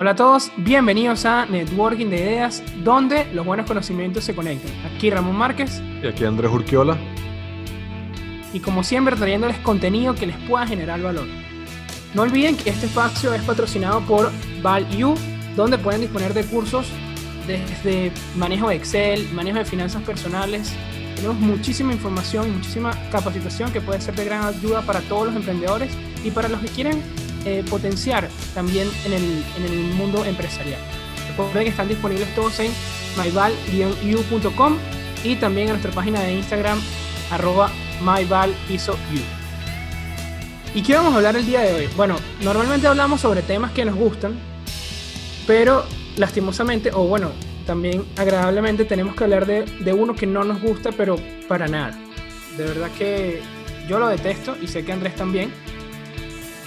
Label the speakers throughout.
Speaker 1: Hola a todos, bienvenidos a Networking de Ideas, donde los buenos conocimientos se conectan. Aquí Ramón Márquez.
Speaker 2: Y aquí Andrés Urquiola.
Speaker 1: Y como siempre, trayéndoles contenido que les pueda generar valor. No olviden que este espacio es patrocinado por ValU, donde pueden disponer de cursos desde manejo de Excel, manejo de finanzas personales. Tenemos muchísima información y muchísima capacitación que puede ser de gran ayuda para todos los emprendedores y para los que quieren eh, potenciar también en el, en el mundo empresarial. Recuerden que están disponibles todos en myval-u.com y también en nuestra página de Instagram arroba. ¿Y qué vamos a hablar el día de hoy? Bueno, normalmente hablamos sobre temas que nos gustan, pero lastimosamente, o bueno, también agradablemente tenemos que hablar de, de uno que no nos gusta, pero para nada. De verdad que yo lo detesto y sé que Andrés también,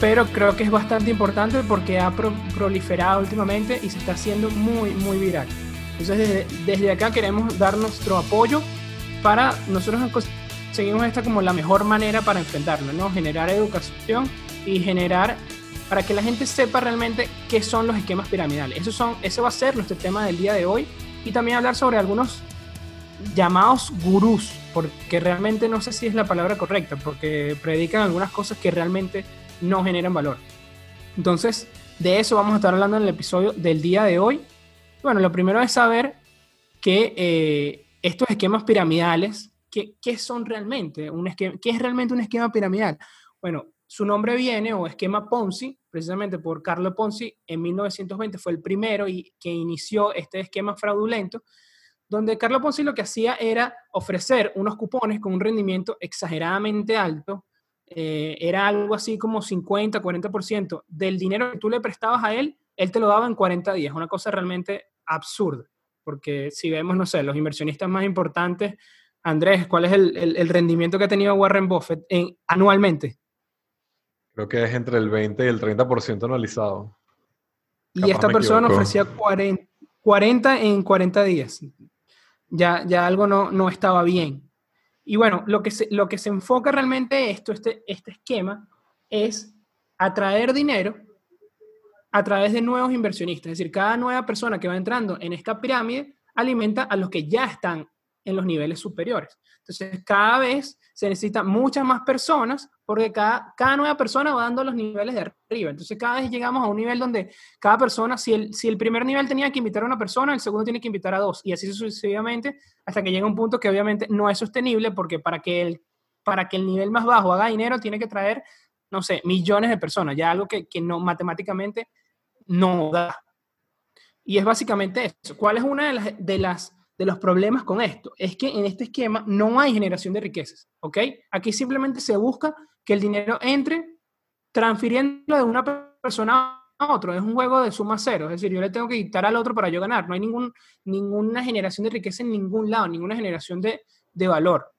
Speaker 1: pero creo que es bastante importante porque ha proliferado últimamente y se está haciendo muy, muy viral. Entonces, desde, desde, acá queremos dar nuestro apoyo para nosotros conseguimos esta como la mejor manera para enfrentarlo, ¿no? Generar educación y generar para que la gente sepa realmente qué son los esquemas piramidales. Eso, son, ese va a ser nuestro tema del día de hoy y también hablar sobre algunos llamados gurús, porque realmente no sé si es la palabra correcta, porque predican algunas cosas que realmente no generan valor. Entonces, de eso vamos a estar hablando en el episodio del día de hoy. Bueno, lo primero es saber que eh, estos esquemas piramidales, ¿qué, ¿qué, son realmente? Un esquema, ¿Qué es realmente un esquema piramidal? Bueno, su nombre viene, o esquema Ponzi, precisamente por Carlo Ponzi, en 1920 fue el primero y que inició este esquema fraudulento, donde Carlo Ponzi lo que hacía era ofrecer unos cupones con un rendimiento exageradamente alto, eh, era algo así como 50, 40% del dinero que tú le prestabas a él, él te lo daba en 40 días, una cosa realmente absurda, porque si vemos, no sé, los inversionistas más importantes, Andrés, ¿cuál es el, el, rendimiento que ha tenido Warren Buffett en, anualmente?
Speaker 2: Creo que es entre el 20 y el 30% anualizado.
Speaker 1: Y esta persona ofrecía 40, 40, en 40 días. Ya, ya algo no, no estaba bien. Y bueno, lo que se, lo que se enfoca realmente esto, este, este esquema, es atraer dinero a través de nuevos inversionistas. Es decir, cada nueva persona que va entrando en esta pirámide alimenta a los que ya están en los niveles superiores. Entonces, cada vez se necesitan muchas más personas porque cada, cada nueva persona va dando los niveles de arriba. Entonces, cada vez llegamos a un nivel donde cada persona, si el, si el primer nivel tenía que invitar a una persona, el segundo tiene que invitar a dos, y así sucesivamente, hasta que llega un punto que obviamente no es sostenible porque para que el, para que el nivel más bajo haga dinero, tiene que traer, no sé, millones de personas, ya algo que, que no matemáticamente no da. Y es básicamente eso. ¿Cuál es una de las, de las de los problemas con esto es que en este esquema no hay generación de riquezas, ¿ok? Aquí simplemente se busca que el dinero entre transfiriendo de una persona a otra. Es un juego de suma cero, es decir, yo le tengo que quitar al otro para yo ganar. No hay ningún, ninguna generación de riqueza en ningún lado, ninguna generación de, de valor.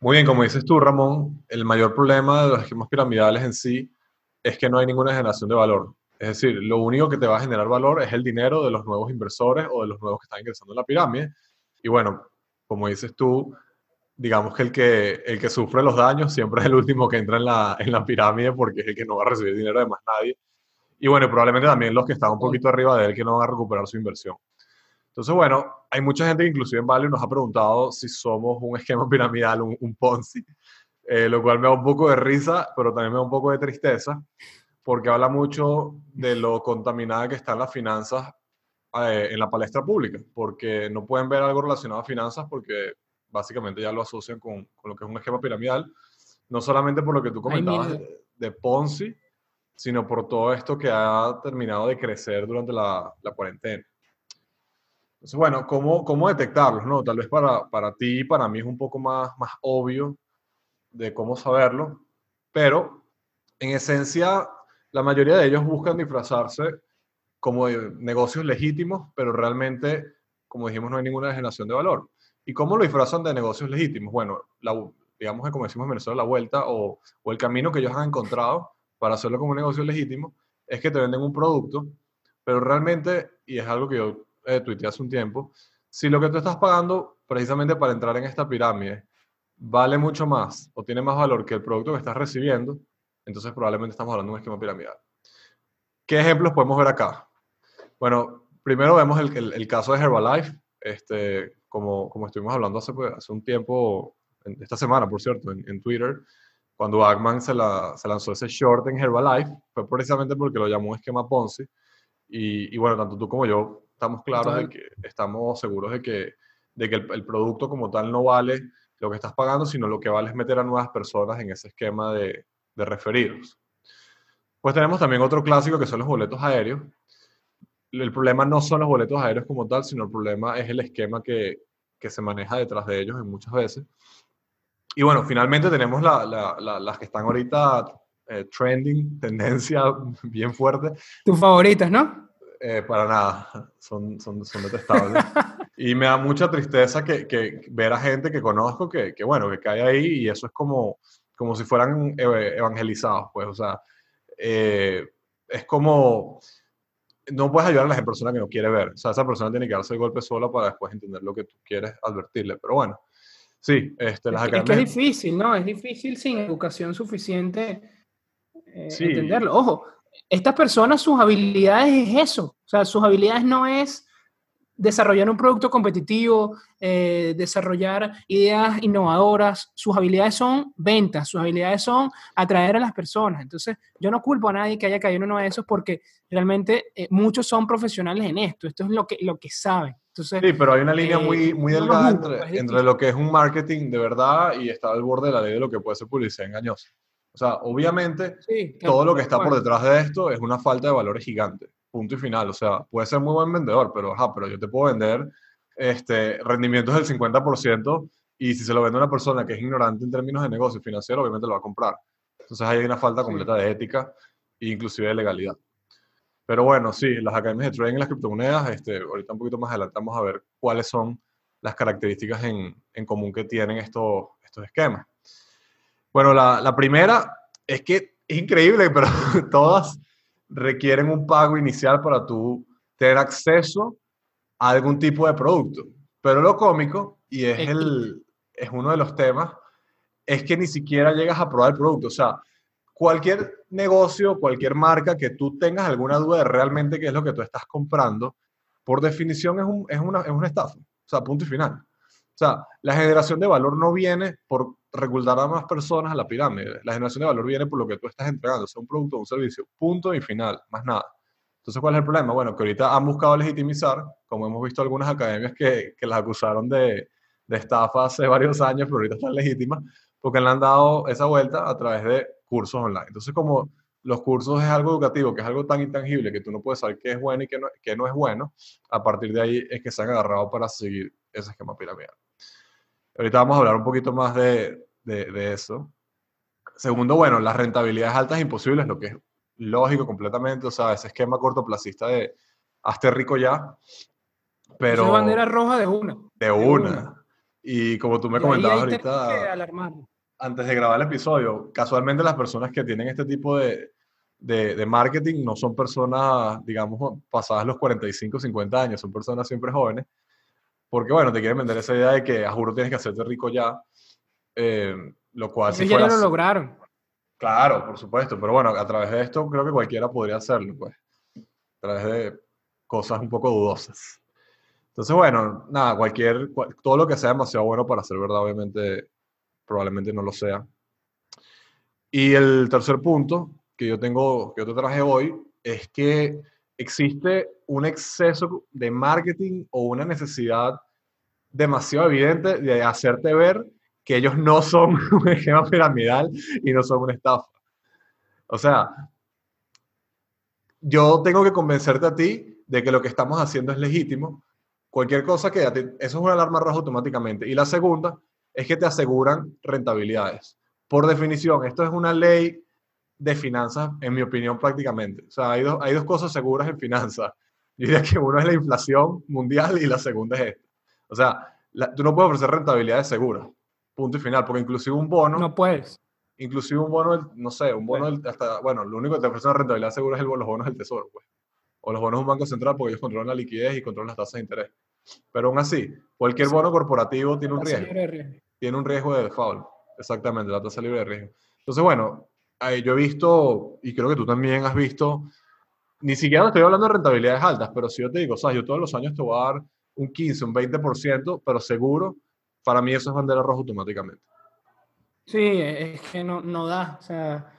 Speaker 2: Muy bien, como dices tú, Ramón, el mayor problema de los esquemas piramidales en sí es que no hay ninguna generación de valor. Es decir, lo único que te va a generar valor es el dinero de los nuevos inversores o de los nuevos que están ingresando en la pirámide. Y bueno, como dices tú, digamos que el que, el que sufre los daños siempre es el último que entra en la, en la pirámide porque es el que no va a recibir dinero de más nadie. Y bueno, probablemente también los que están un poquito arriba de él que no van a recuperar su inversión. Entonces, bueno, hay mucha gente que inclusive en Value nos ha preguntado si somos un esquema piramidal, un, un Ponzi, eh, lo cual me da un poco de risa, pero también me da un poco de tristeza, porque habla mucho de lo contaminada que están las finanzas eh, en la palestra pública, porque no pueden ver algo relacionado a finanzas porque básicamente ya lo asocian con, con lo que es un esquema piramidal, no solamente por lo que tú comentabas de, Ponzi, sino por todo esto que ha terminado de crecer durante la, la cuarentena. Entonces, bueno, ¿cómo, cómo detectarlos? No? Tal vez para, para ti y para mí es un poco más, más obvio de cómo saberlo, pero en esencia la mayoría de ellos buscan disfrazarse como negocios legítimos, pero realmente, como dijimos, no hay ninguna generación de valor. ¿Y cómo lo disfrazan de negocios legítimos? Bueno, digamos que como decimos en Venezuela, la vuelta o, el camino que ellos han encontrado para hacerlo como un negocio legítimo es que te venden un producto, pero realmente, y es algo que yo eh, hace un tiempo, si lo que tú estás pagando precisamente para entrar en esta pirámide vale mucho más o tiene más valor que el producto que estás recibiendo, entonces probablemente estamos hablando de un esquema piramidal. ¿qué ejemplos podemos ver acá? Bueno, primero vemos el, el, caso de Herbalife, este, como, como estuvimos hablando hace, pues, hace un tiempo, esta semana, por cierto, en, en Twitter, cuando Ackman se, la, se, lanzó ese short en Herbalife, fue precisamente porque lo llamó un esquema Ponzi. Y, y bueno, tanto tú como yo estamos claros de que estamos seguros de que, de que el, producto como tal no vale lo que estás pagando, sino lo que vale es meter a nuevas personas en ese esquema de, de referidos. Pues tenemos también otro clásico que son los boletos aéreos. El problema no son los boletos aéreos como tal, sino el problema es el esquema que, que se maneja detrás de ellos en muchas veces. Y bueno, finalmente tenemos la, la, las que están ahorita eh, trending, tendencia bien fuerte.
Speaker 1: Tus favoritas, ¿no?
Speaker 2: Eh, para nada, son, son, son detestables. y me da mucha tristeza que, que, ver a gente que conozco que, que, bueno, que cae ahí y eso es como, como si fueran evangelizados, pues, o sea, eh, es como, no puedes ayudar a la persona que no quiere ver, o sea, esa persona tiene que darse el golpe sola para después entender lo que tú quieres advertirle, pero bueno, sí, este,
Speaker 1: las es, que es difícil, ¿no? Es difícil sin educación suficiente eh, entenderlo. Ojo, estas personas, sus habilidades es eso, o sea, sus habilidades no es desarrollar un producto competitivo, eh, desarrollar ideas innovadoras. Sus habilidades son ventas, sus habilidades son atraer a las personas. Entonces, yo no culpo a nadie que haya caído en uno de esos porque realmente eh, muchos son profesionales en esto. Esto es lo que, lo que saben. Entonces,
Speaker 2: sí, pero hay una línea muy, eh, muy delgada entre, entre, lo que es un marketing de verdad y está al borde de la ley de lo que puede ser publicidad engañosa. O sea, obviamente, todo lo que está por detrás de esto es una falta de valores gigante punto y final. O sea, puede ser muy buen vendedor, pero, ajá, pero yo te puedo vender este, rendimientos del 50% y si se lo vende a una persona que es ignorante en términos de negocio financiero, obviamente lo va a comprar. Entonces ahí hay una falta completa de ética e inclusive de legalidad. Pero bueno, sí, las academias de trading en las criptomonedas, este, ahorita un poquito más adelante vamos a ver cuáles son las características en, en común que tienen estos, estos esquemas. Bueno, la, la primera es que es increíble, pero todas requieren un pago inicial para tú tener acceso a algún tipo de producto. Pero lo cómico, y es, el, es uno de los temas, es que ni siquiera llegas a probar el producto. O sea, cualquier negocio, cualquier marca que tú tengas alguna duda de realmente qué es lo que tú estás comprando, por definición es, un, es, una, es una estafa. O sea, punto y final. O sea, la generación de valor no viene por reclutar a más personas a la pirámide. La generación de valor viene por lo que tú estás entregando, sea un producto o un servicio. Punto y final, más nada. Entonces, ¿cuál es el problema? Bueno, que ahorita han buscado legitimizar, como hemos visto algunas academias que, que las acusaron de, de estafa hace varios años, pero ahorita están legítimas, porque le han dado esa vuelta a través de cursos online. Entonces, como los cursos es algo educativo, que es algo tan intangible que tú no puedes saber qué es bueno y qué no, qué no es bueno, a partir de ahí es que se han agarrado para seguir ese esquema piramidal. Ahorita vamos a hablar un poquito más de, de, eso. Segundo, bueno, las rentabilidades altas imposibles, lo que es lógico completamente, o sea, ese esquema cortoplacista de hazte rico ya, pero... Esa
Speaker 1: bandera roja de una.
Speaker 2: De, una. Y como tú me comentabas ahorita, antes de grabar el episodio, casualmente las personas que tienen este tipo de, de, de, marketing no son personas, digamos, pasadas los 45, 50 años, son personas siempre jóvenes, porque bueno, te quieren vender esa idea de que a juro tienes que hacerte rico ya, eh, lo cual
Speaker 1: si ya lo lograron.
Speaker 2: Claro, por supuesto, pero bueno, a través de esto creo que cualquiera podría hacerlo, pues, a través de cosas un poco dudosas. Entonces, bueno, nada, cualquier, todo lo que sea demasiado bueno para ser verdad, obviamente, probablemente no lo sea. Y el tercer punto que yo tengo, que yo te traje hoy, es que existe un exceso de marketing o una necesidad demasiado evidente de hacerte ver que ellos no son un esquema piramidal y no son una estafa. O sea, yo tengo que convencerte a ti de que lo que estamos haciendo es legítimo. Cualquier cosa que eso es una alarma roja automáticamente. Y la segunda es que te aseguran rentabilidades. Por definición, esto es una ley de finanzas, en mi opinión, prácticamente. O sea, hay dos, hay dos cosas seguras en finanzas. Yo diría que uno es la inflación mundial y la segunda es esta. O sea, tú no puedes ofrecer rentabilidades seguras. Punto y final, porque inclusive un bono...
Speaker 1: No puedes.
Speaker 2: Inclusive un bono, no sé, un bono hasta... Bueno, lo único que te ofrece una rentabilidad segura es el, los bonos del tesoro, pues. O los bonos de un banco central porque ellos controlan la liquidez y controlan las tasas de interés. Pero aún así, cualquier bono corporativo tiene un riesgo. Tiene un riesgo de default. Exactamente, la tasa libre de riesgo. Entonces, bueno, yo he visto, y creo que tú también has visto, ni siquiera estoy hablando de rentabilidades altas, pero si yo te digo, o sea, yo todos los años te voy a dar un 15, un 20%, pero seguro, para mí eso es bandera roja automáticamente.
Speaker 1: Sí, es que no, no da. O sea,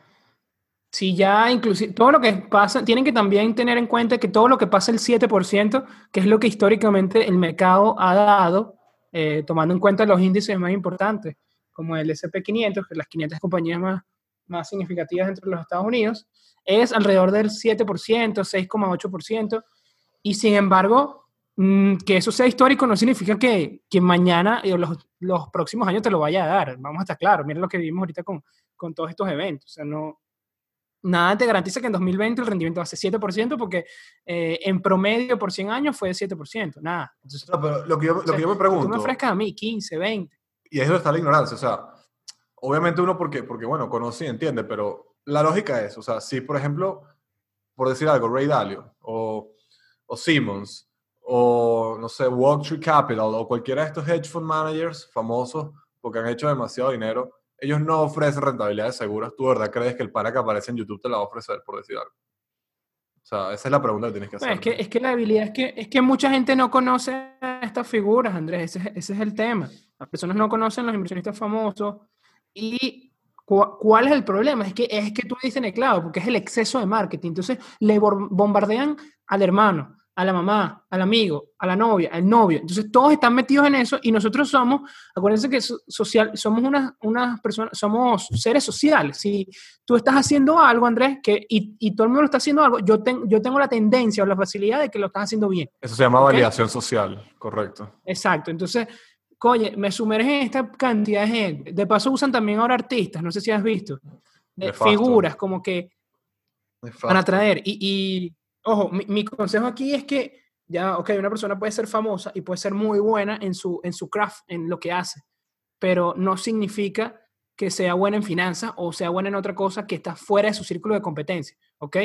Speaker 1: si ya inclusive, todo lo que pasa, tienen que también tener en cuenta que todo lo que pasa el 7%, que es lo que históricamente el mercado ha dado, eh, tomando en cuenta los índices más importantes, como el SP500, que las 500 compañías más, más significativas dentro de los Estados Unidos, es alrededor del 7%, 6,8%, y sin embargo, que eso sea histórico no significa que, que mañana o los, los, próximos años te lo vaya a dar, vamos a estar claros, miren lo que vivimos ahorita con, con todos estos eventos, o sea, no, nada te garantiza que en 2020 el rendimiento va a ser 7% porque eh, en promedio por 100 años fue de 7%, nada.
Speaker 2: Entonces, no, pero lo que yo, lo que yo me pregunto... Tú
Speaker 1: me ofrezcas a mí 15, 20.
Speaker 2: Y es donde está la ignorancia, o sea, obviamente uno porque, porque bueno, conoce y entiende, pero la lógica es, o sea, si por ejemplo, por decir algo, Ray Dalio o, o Simmons o, no sé, Wall Street Capital o cualquiera de estos hedge fund managers famosos porque han hecho demasiado dinero, ellos no ofrecen rentabilidades seguras. ¿Tú verdad crees que el para que aparece en YouTube te la va a ofrecer, por decir algo? O sea, esa es la pregunta que tienes que hacer.
Speaker 1: es, que, es que la debilidad es que, es que mucha gente no conoce estas figuras, Andrés. Ese, ese es el tema. Las personas no conocen los inversionistas famosos. ¿Y cuál es el problema? Es que, es que tú dices en el clavo, porque es el exceso de marketing. Entonces, le bombardean al hermano, a la mamá, al amigo, a la novia, al novio. Entonces todos están metidos en eso y nosotros somos, acuérdense que social, somos unas, unas personas, somos seres sociales. Si tú estás haciendo algo, Andrés, que, y, y todo el mundo lo está haciendo algo, yo, yo tengo la tendencia o la facilidad de que lo estás haciendo bien.
Speaker 2: Eso se llama validación social, correcto.
Speaker 1: Exacto. Entonces, oye, me sumergen en esta cantidad de gente. De paso usan también ahora artistas, no sé si has visto, de figuras como que van a traer. Y, y ojo, mi, consejo aquí es que ya, ok, una persona puede ser famosa y puede ser muy buena en su, en su craft, en lo que hace, pero no significa que sea buena en finanzas o sea buena en otra cosa que está fuera de su círculo de competencia, ¿ok?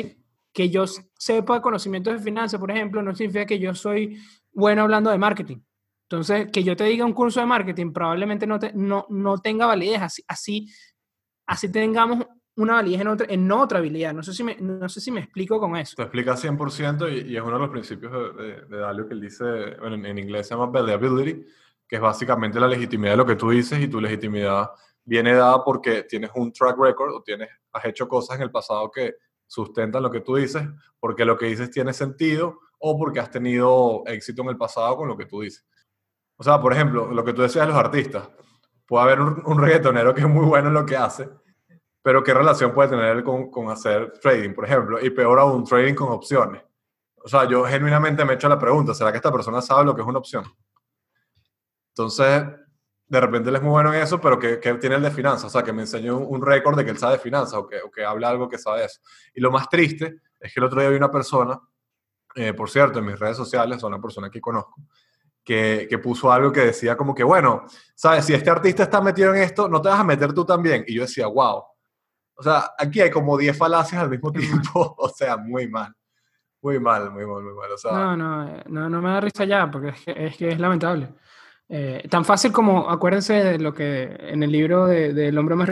Speaker 1: Que yo sepa conocimientos de finanzas, por ejemplo, no significa que yo soy bueno hablando de marketing. Entonces, que yo te diga un curso de marketing probablemente no, no, no tenga validez, así, así, así tengamos una validez en otra, en otra habilidad. No sé, si me, no sé si me explico con eso.
Speaker 2: Te explica 100% y, y es uno de los principios de, de, Dalio que él dice, en, inglés se llama believability, que es básicamente la legitimidad de lo que tú dices y tu legitimidad viene dada porque tienes un track record o tienes, has hecho cosas en el pasado que sustentan lo que tú dices, porque lo que dices tiene sentido o porque has tenido éxito en el pasado con lo que tú dices. O sea, por ejemplo, lo que tú decías de los artistas. Puede haber un, un reggaetonero que es muy bueno en lo que hace, pero ¿qué relación puede tener con, con hacer trading, por ejemplo? Y peor aún, trading con opciones. O sea, yo genuinamente me he hecho la pregunta, ¿será que esta persona sabe lo que es una opción? Entonces, de repente él es muy bueno en eso, pero ¿qué, tiene el de finanzas? O sea, que me enseñó un, récord de que él sabe de finanzas o que, o que habla algo que sabe eso. Y lo más triste es que el otro día vi una persona, eh, por cierto, en mis redes sociales, una persona que conozco, que, que, puso algo que decía como que, bueno, sabes, si este artista está metido en esto, no te vas a meter tú también. Y yo decía, wow, o sea, aquí hay como 10 falacias al mismo tiempo. o sea, muy mal. Muy mal, muy mal, muy mal. O sea,
Speaker 1: no, no, no, no me da risa ya, porque es que es, que es lamentable. Eh, tan fácil como, acuérdense de lo que en el libro del de, hombre más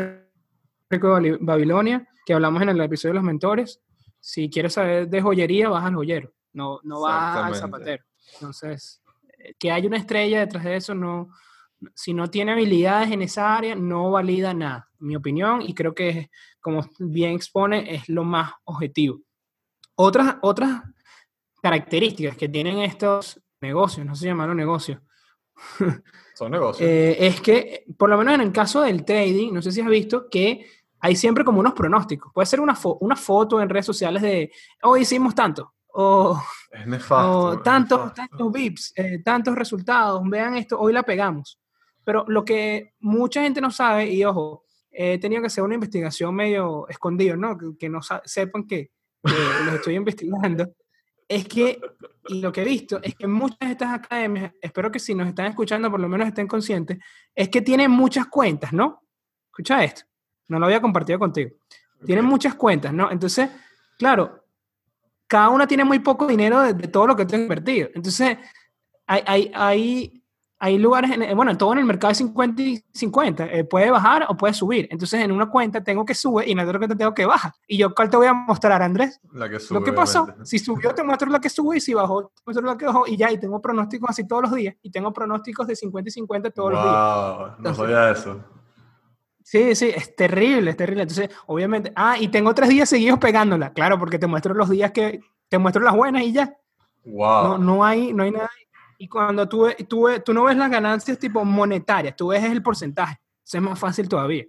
Speaker 1: rico de Babilonia, que hablamos en el episodio de los mentores, si quieres saber de joyería, vas al joyero, no, no vas al zapatero. Entonces, eh, que hay una estrella detrás de eso, no, si no tiene habilidades en esa área, no valida nada, mi opinión, y creo que, como bien expone, es lo más objetivo. Otras, otras características que tienen estos negocios, no se llaman negocios.
Speaker 2: Son negocios.
Speaker 1: Eh, es que, por lo menos en el caso del trading, no sé si has visto que hay siempre como unos pronósticos. Puede ser una, una foto en redes sociales de, hoy hicimos tanto, o,
Speaker 2: es nefasto,
Speaker 1: tantos, tantos VIPs, eh, tantos resultados, vean esto, hoy la pegamos. Pero lo que mucha gente no sabe, y ojo, he tenido que hacer una investigación medio escondido, ¿no? Que, no sepan que, los estoy investigando, es que, lo que he visto, es que muchas de estas academias, espero que si nos están escuchando por lo menos estén conscientes, es que tienen muchas cuentas, ¿no? Escucha esto, no lo había compartido contigo. Tienen muchas cuentas, ¿no? Entonces, claro, cada una tiene muy poco dinero de, todo lo que tú has invertido. Entonces, hay, hay, hay hay lugares, en, bueno, todo en el mercado de 50 y 50, eh, puede bajar o puede subir. Entonces, en una cuenta tengo que subir y en otra cuenta tengo que bajar. ¿Y yo cuál te voy a mostrar, Andrés?
Speaker 2: La que sube,
Speaker 1: Lo que pasó,
Speaker 2: obviamente.
Speaker 1: si subió te muestro la que sube y si bajó te muestro la que bajó y ya, y tengo pronósticos así todos los días y tengo pronósticos de 50 y 50 todos los días.
Speaker 2: Wow, no
Speaker 1: Entonces-
Speaker 2: sabía eso.
Speaker 1: Sí, sí, es terrible, es terrible. Entonces, obviamente, ah, y tengo tres días seguidos pegándola, claro, porque te muestro los días que, te muestro las buenas y ya.
Speaker 2: Wow.
Speaker 1: No, no hay, no hay nada. Y cuando tú, tú, tú no ves las ganancias tipo monetarias, tú ves el porcentaje. Eso es más fácil todavía.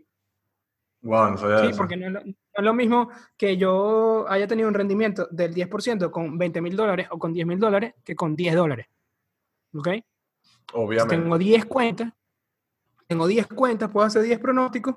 Speaker 2: Wow, no sabía
Speaker 1: Sí,
Speaker 2: eso.
Speaker 1: porque no es, lo, no es lo mismo que yo haya tenido un rendimiento del 10% con 20 mil dólares o con 10 mil dólares que con 10 dólares. ¿Ok?
Speaker 2: Obviamente.
Speaker 1: Tengo 10 cuentas, tengo 10 cuentas, puedo hacer 10 pronósticos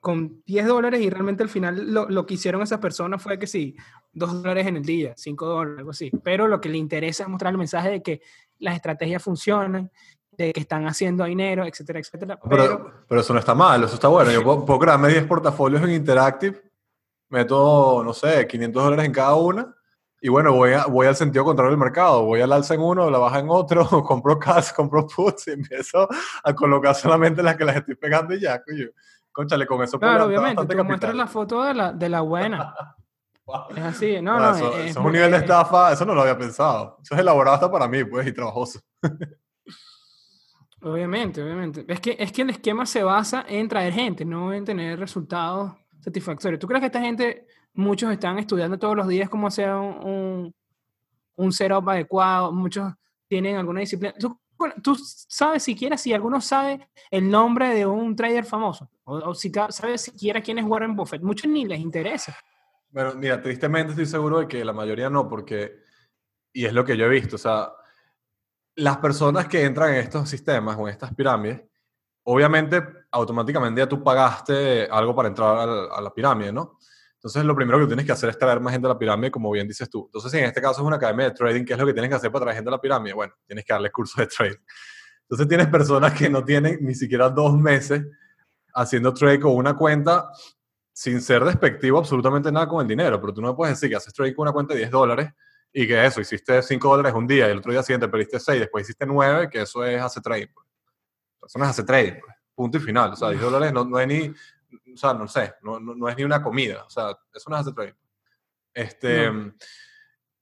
Speaker 1: con 10 dólares y realmente al final lo, lo que hicieron esas personas fue que sí, 2 dólares en el día, 5 dólares, algo así. Pero lo que le interesa es mostrar el mensaje de que las estrategias funcionan, de que están haciendo dinero, etcétera, etcétera. Pero,
Speaker 2: Pero, pero eso no está mal, eso está bueno. Yo puedo, puedo crearme 10 portafolios en Interactive, meto, no sé, 500 dólares en cada una, y bueno, voy, a- voy al sentido contrario del mercado. Voy al alza en uno, la baja en otro, compro cash, compro puts, y empiezo a colocar solamente las que las estoy pegando y ya, coño. Conchale, con eso
Speaker 1: claro, obviamente, tú muestras la foto de la, de la buena.
Speaker 2: Wow.
Speaker 1: Es así, no,
Speaker 2: Bueno,
Speaker 1: no.
Speaker 2: eso,
Speaker 1: es-
Speaker 2: un nivel de
Speaker 1: es-
Speaker 2: estafa, eso no lo había pensado. Eso es elaborado hasta para mí, pues, y trabajoso.
Speaker 1: Obviamente, obviamente. Es que, es que el esquema se basa en traer gente, no en tener resultados satisfactorios. ¿Tú crees que esta gente, muchos están estudiando todos los días cómo hacer un, un, un setup adecuado? Muchos tienen alguna disciplina. ¿Tú, tú sabes siquiera si alguno sabe el nombre de un trader famoso? O, o si sabes siquiera quién es Warren Buffett. Muchos ni les interesa.
Speaker 2: Bueno, mira, tristemente estoy seguro de que la mayoría no, porque, y es lo que yo he visto, o sea, las personas que entran en estos sistemas o en estas pirámides, obviamente automáticamente ya tú pagaste algo para entrar al- a la pirámide, ¿no? Entonces lo primero que tienes que hacer es traer más gente a la pirámide, como bien dices tú. Entonces, si en este caso es una academia de trading, ¿qué es lo que tienes que hacer para traer gente a la pirámide? Bueno, tienes que darle cursos de trading. Entonces tienes personas que no tienen ni siquiera dos meses haciendo trade con una cuenta sin ser despectivo absolutamente nada con el dinero, pero tú no me puedes decir que haces trade con una cuenta de 10 dólares y que eso, hiciste 5 dólares un día y el otro día siguiente perdiste 6, después hiciste 9, que eso es hace trading. Pues. Eso no es hace trading, pues. punto y final. O sea, 10 dólares no, no es ni, o sea, no sé, no, no, no es ni una comida. O sea, eso no es hace trading. Este,
Speaker 1: No.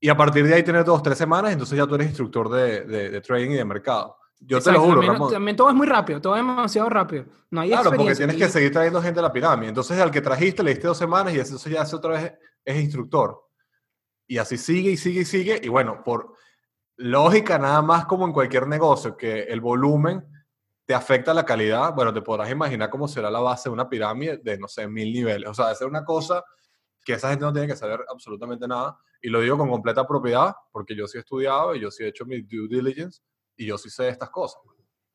Speaker 2: Y a partir de ahí tienes dos, tres semanas, entonces ya tú eres instructor de, de, de trading y de mercado. Yo te lo
Speaker 1: Exacto,
Speaker 2: juro,
Speaker 1: también,
Speaker 2: Ramón.
Speaker 1: también todo es muy rápido, todo es demasiado rápido. No hay
Speaker 2: Claro, porque tienes
Speaker 1: Y-
Speaker 2: que seguir trayendo gente a la pirámide. Entonces, al que trajiste le diste dos semanas y eso ya hace otra vez es instructor. Y así sigue y sigue y sigue. Y bueno, por lógica, nada más como en cualquier negocio, que el volumen te afecta la calidad, bueno, te podrás imaginar cómo será la base de una pirámide de, no sé, mil niveles. O sea, ser una cosa que esa gente no tiene que saber absolutamente nada. Y lo digo con completa propiedad, porque yo sí he estudiado y yo sí he hecho mi due diligence y yo sí sé de estas cosas.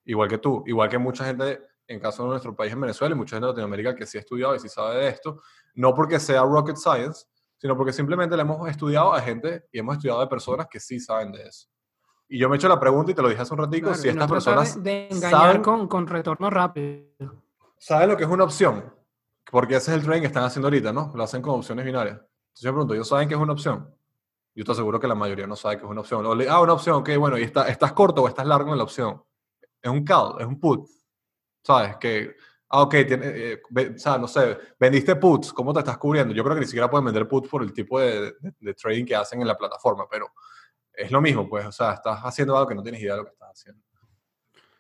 Speaker 2: Igual que tú, igual que mucha gente, en caso de nuestro país en Venezuela y mucha gente de Latinoamérica que sí ha estudiado y sí sabe de esto, no porque sea rocket science, sino porque simplemente le hemos estudiado a gente y hemos estudiado de personas que sí saben de eso. Y yo me he hecho la pregunta y te lo dije hace un ratico,
Speaker 1: claro,
Speaker 2: si estas
Speaker 1: no
Speaker 2: personas
Speaker 1: de, engañar
Speaker 2: saben,
Speaker 1: con, con retorno rápido.
Speaker 2: saben lo que es una opción, porque ese es el trading que están haciendo ahorita, ¿no? Lo hacen con opciones binarias. Entonces yo me pregunto, ¿ellos saben qué es una opción? Yo te aseguro que la mayoría no sabe qué es una opción. O le- ah, una opción, ok, bueno, y está, estás corto o estás largo en la opción. Es un call, es un put. ¿Sabes? Que, ah, ok, tiene, eh, ve- o sea, no sé, vendiste puts, ¿cómo te estás cubriendo? Yo creo que ni siquiera pueden vender puts por el tipo de, de- de trading que hacen en la plataforma, pero es lo mismo, pues, o sea, estás haciendo algo que no tienes idea de lo que estás haciendo.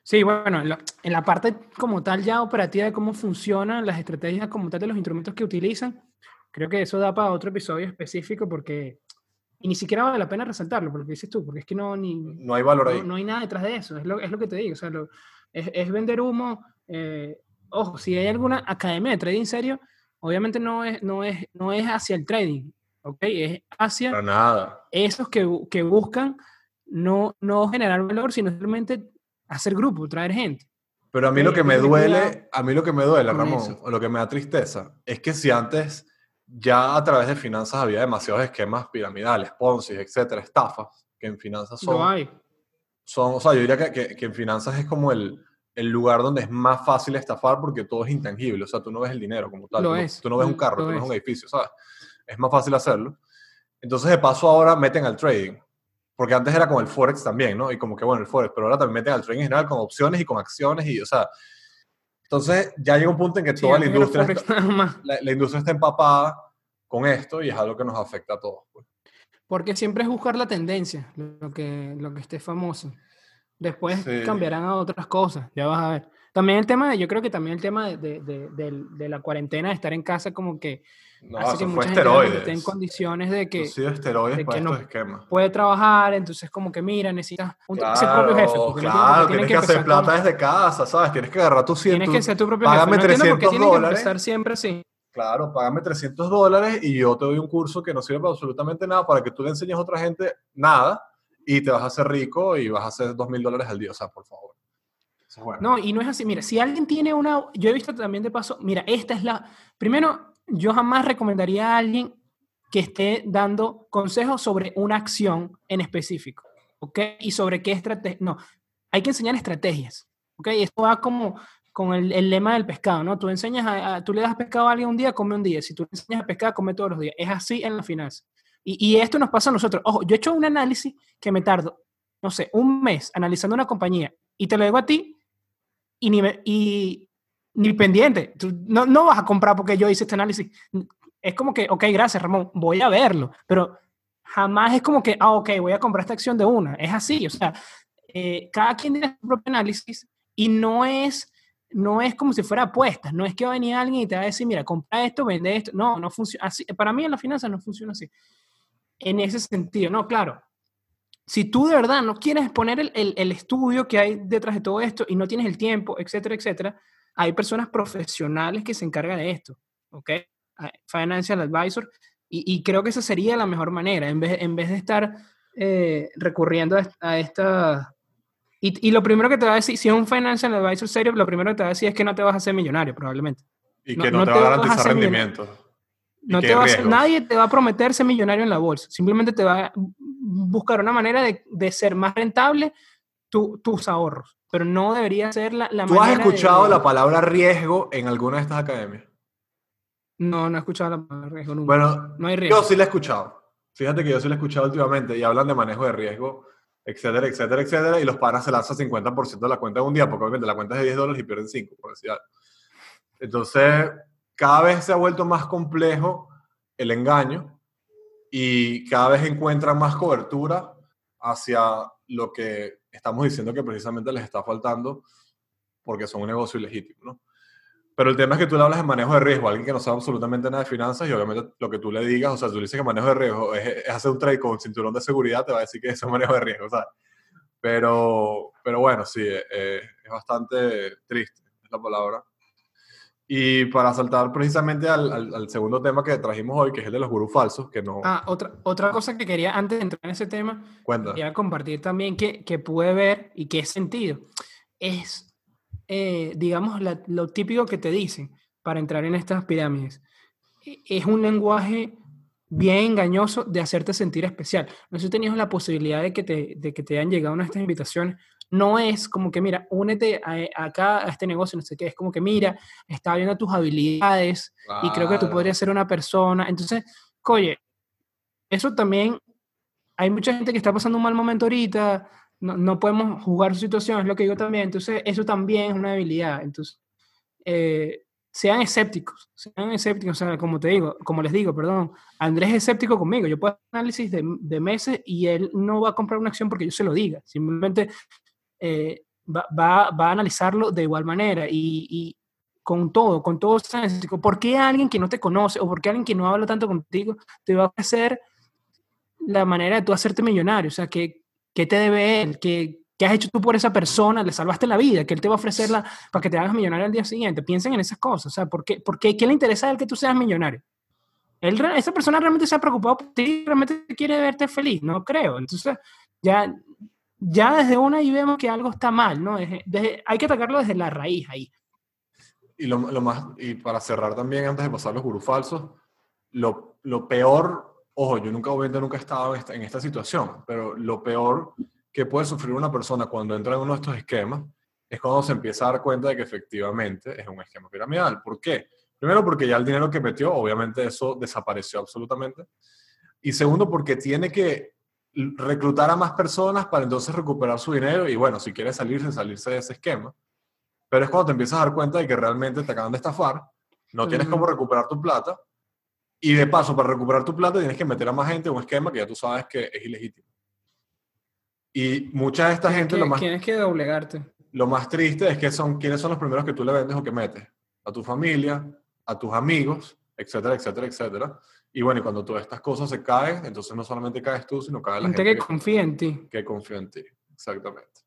Speaker 1: Sí, bueno, en la, en la parte como tal ya operativa de cómo funcionan las estrategias como tal de los instrumentos que utilizan, creo que eso da para otro episodio específico porque, y ni siquiera vale la pena resaltarlo, porque dices tú, porque es que no, ni,
Speaker 2: No hay valor ahí.
Speaker 1: no, no hay nada detrás de eso, es lo, es lo que te digo, o sea, lo- es, es vender humo. eh, ojo, si hay alguna academia de trading serio, obviamente no es, no es, no es hacia el trading, ¿ok? Es hacia
Speaker 2: Para nada.
Speaker 1: esos que, que buscan no, no generar valor, sino simplemente hacer grupo, traer gente.
Speaker 2: Pero a mí lo que
Speaker 1: hay que
Speaker 2: me duele, a mí lo que me duele, Ramón, o lo que me da tristeza, es que si antes ya a través de finanzas había demasiados esquemas piramidales, Ponzi, etcétera, estafas, que en finanzas son,
Speaker 1: hay.
Speaker 2: son o sea, yo diría que, que- que en finanzas es como el, el lugar donde es más fácil estafar porque todo es intangible, o sea, tú no ves el dinero como tal,
Speaker 1: Lo
Speaker 2: tú, no-
Speaker 1: es,
Speaker 2: tú no ves un carro, tú no ves
Speaker 1: es.
Speaker 2: un edificio, ¿sabes? Es más fácil hacerlo. Entonces, de paso ahora meten al trading. porque antes era con el Forex también, ¿no? Y como que, bueno, el Forex, pero ahora también meten al trading en general con opciones y con acciones y, o sea, entonces ya llega un punto en que toda la industria, está, la, industria está empapada con esto y es algo que nos afecta a todos. Pues.
Speaker 1: Porque siempre es buscar la tendencia, lo que, lo que esté famoso. Después cambiarán a otras cosas, ya vas a ver. También el tema, de, yo creo que también el tema de, de, de, la cuarentena, de estar en casa, como que
Speaker 2: no, hace que mucha gente
Speaker 1: esté en condiciones de que,
Speaker 2: sí, esteroides para no
Speaker 1: puede trabajar, entonces como que mira, necesitas
Speaker 2: un propio jefe. Claro, tienes que, hacer plata desde casa, ¿sabes? Tienes que agarrar tu 100.
Speaker 1: Tienes que ser tu propio
Speaker 2: págame jefe. 300
Speaker 1: dólares.
Speaker 2: Que
Speaker 1: empezar siempre así.
Speaker 2: Claro, págame 300 dólares y yo te doy un curso que no sirve para absolutamente nada para que tú le enseñes a otra gente nada y te vas a hacer rico y vas a hacer 2 mil dólares al día. O sea, por favor.
Speaker 1: No, y no es así. Mira, si alguien tiene una. Yo he visto también de paso. Mira, esta es la. Primero, yo jamás recomendaría a alguien que esté dando consejos sobre una acción en específico. ¿Ok? Y sobre qué estrategia. No, hay que enseñar estrategias. ¿Ok? Esto va como con el, lema del pescado, ¿no? Tú enseñas a, tú le das pescado a alguien un día, come un día. Si tú le enseñas a pescar, come todos los días. Es así en la finanza. Y, esto nos pasa a nosotros. Ojo, yo he hecho un análisis que me tardo, no sé, un mes analizando una compañía y te lo digo a ti y ni, y, ni pendiente. Tú no, no vas a comprar porque yo hice este análisis. Es como que, ok, gracias Ramón, voy a verlo, pero jamás es como que, ah, ok, voy a comprar esta acción de una. Es así, o sea, eh, cada quien tiene su propio análisis y no es, no es como si fuera apuestas, no es que va a venir alguien y te va a decir, mira, compra esto, vende esto. No, no funciona así. Para mí en la finanza no funciona así. En ese sentido, no, claro, si tú de verdad no quieres poner el, el, estudio que hay detrás de todo esto y no tienes el tiempo, etcétera, etcétera, hay personas profesionales que se encargan de esto, ¿ok? Financial Advisor, y, creo que esa sería la mejor manera, en vez, en vez de estar eh, recurriendo a, esta... Y, y, lo primero que te va a decir, si es un Financial Advisor serio, lo primero que te va a decir es que no te vas a hacer millonario, probablemente.
Speaker 2: Y que no, te, va a garantizar rendimiento.
Speaker 1: No te va nadie te va a prometer ser millonario en la bolsa, simplemente te va a buscar una manera de, de ser más rentable tus ahorros, pero no debería ser la, la
Speaker 2: ¿Tú has escuchado la palabra riesgo en alguna de estas academias?
Speaker 1: No, no he escuchado la palabra riesgo nunca.
Speaker 2: Bueno, no hay riesgo. yo sí la he escuchado. Fíjate que yo sí la he escuchado últimamente y hablan de manejo de riesgo, etcétera, etcétera, etcétera, y los panas se lanzan 50% de la cuenta de un día, porque obviamente la cuenta es de 10 dólares y pierden 5, por decir algo. Entonces, cada vez se ha vuelto más complejo el engaño y cada vez encuentran más cobertura hacia lo que estamos diciendo que precisamente les está faltando porque son un negocio ilegítimo, ¿no? Pero el tema es que tú le hablas de manejo de riesgo a alguien que no sabe absolutamente nada de finanzas y obviamente lo que tú le digas, o sea, tú le dices que manejo de riesgo es, hacer un trade con cinturón de seguridad, te va a decir que eso es manejo de riesgo, ¿sabes? Pero, pero bueno, sí, eh, es bastante triste, es la palabra. Y para saltar precisamente al, al, segundo tema que trajimos hoy, que es el de los gurús falsos, que no...
Speaker 1: Ah, otra, otra cosa que quería, antes de entrar en ese tema,
Speaker 2: Cuenta.
Speaker 1: quería compartir también que, que pude ver y que he sentido. Es, eh, digamos, lo típico que te dicen para entrar en estas pirámides. E, es un lenguaje bien engañoso de hacerte sentir especial. No sé si tenías la posibilidad de que te, de que te hayan llegado una de estas invitaciones no es como que, mira, únete a, acá a este negocio, no sé qué, es como que, mira, está viendo tus habilidades y creo que tú podrías ser una persona. Entonces, oye, eso también, hay mucha gente que está pasando un mal momento ahorita, no, no podemos jugar su situación, es lo que digo también, entonces eso también es una habilidad. Entonces, eh, sean escépticos, sean escépticos, o sea, como te digo, como les digo, perdón, Andrés es escéptico conmigo, yo puedo hacer análisis de, de, meses y él no va a comprar una acción porque yo se lo diga, simplemente eh, va, va, va, a analizarlo de igual manera y, y con todo, con todo ¿Por qué alguien que no te conoce o por qué alguien que no habla tanto contigo te va a ofrecer la manera de tú hacerte millonario? O sea, ¿qué, qué te debe él? ¿Qué, ¿Qué, has hecho tú por esa persona? ¿Le salvaste la vida? ¿Que él te va a ofrecerla para que te hagas millonario al día siguiente? Piensen en esas cosas. O sea, ¿por qué, por qué, qué le interesa a él que tú seas millonario? Él, esa persona realmente se ha preocupado por ti, realmente quiere verte feliz, no creo. Entonces, ya ya desde una ahí vemos que algo está mal, ¿no? hay que atacarlo desde la raíz ahí.
Speaker 2: Y lo, más, y para cerrar también, antes de pasar los gurús falsos, lo, lo, peor, ojo, yo nunca, obviamente nunca he estado en esta, en esta situación, pero lo peor que puede sufrir una persona cuando entra en uno de estos esquemas es cuando se empieza a dar cuenta de que efectivamente es un esquema piramidal. ¿Por qué? Primero porque ya el dinero que metió, obviamente eso desapareció absolutamente. Y segundo porque tiene que reclutar a más personas para entonces recuperar su dinero y bueno, si quieres salirse, salirse de ese esquema. Pero es cuando te empiezas a dar cuenta de que realmente te acaban de estafar, no tienes cómo recuperar tu plata y de paso para recuperar tu plata tienes que meter a más gente en un esquema que ya tú sabes que es ilegítimo. Y mucha de esta gente
Speaker 1: lo más... Tienes que doblegarte.
Speaker 2: Lo más triste es que son quiénes son los primeros que tú le vendes o que metes. A tu familia, a tus amigos, etcétera, etcétera, etcétera. Y bueno, y cuando todas estas cosas se caen, entonces no solamente caes tú, sino cae la gente,
Speaker 1: que, confía en ti.
Speaker 2: Que confía en ti, exactamente.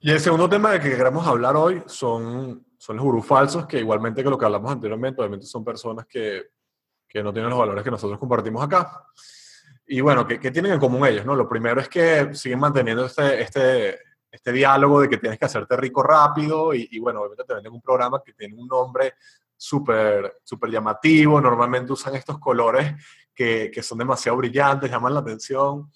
Speaker 2: Y el segundo tema de que queremos hablar hoy son, son los gurús falsos, que igualmente que lo que hablamos anteriormente, obviamente son personas que, que no tienen los valores que nosotros compartimos acá. Y bueno, ¿qué, ¿qué, tienen en común ellos? No? Lo primero es que siguen manteniendo este, este, este diálogo de que tienes que hacerte rico rápido y, y bueno, obviamente te venden un programa que tiene un nombre súper super llamativo, normalmente usan estos colores que, que, son demasiado brillantes, llaman la atención.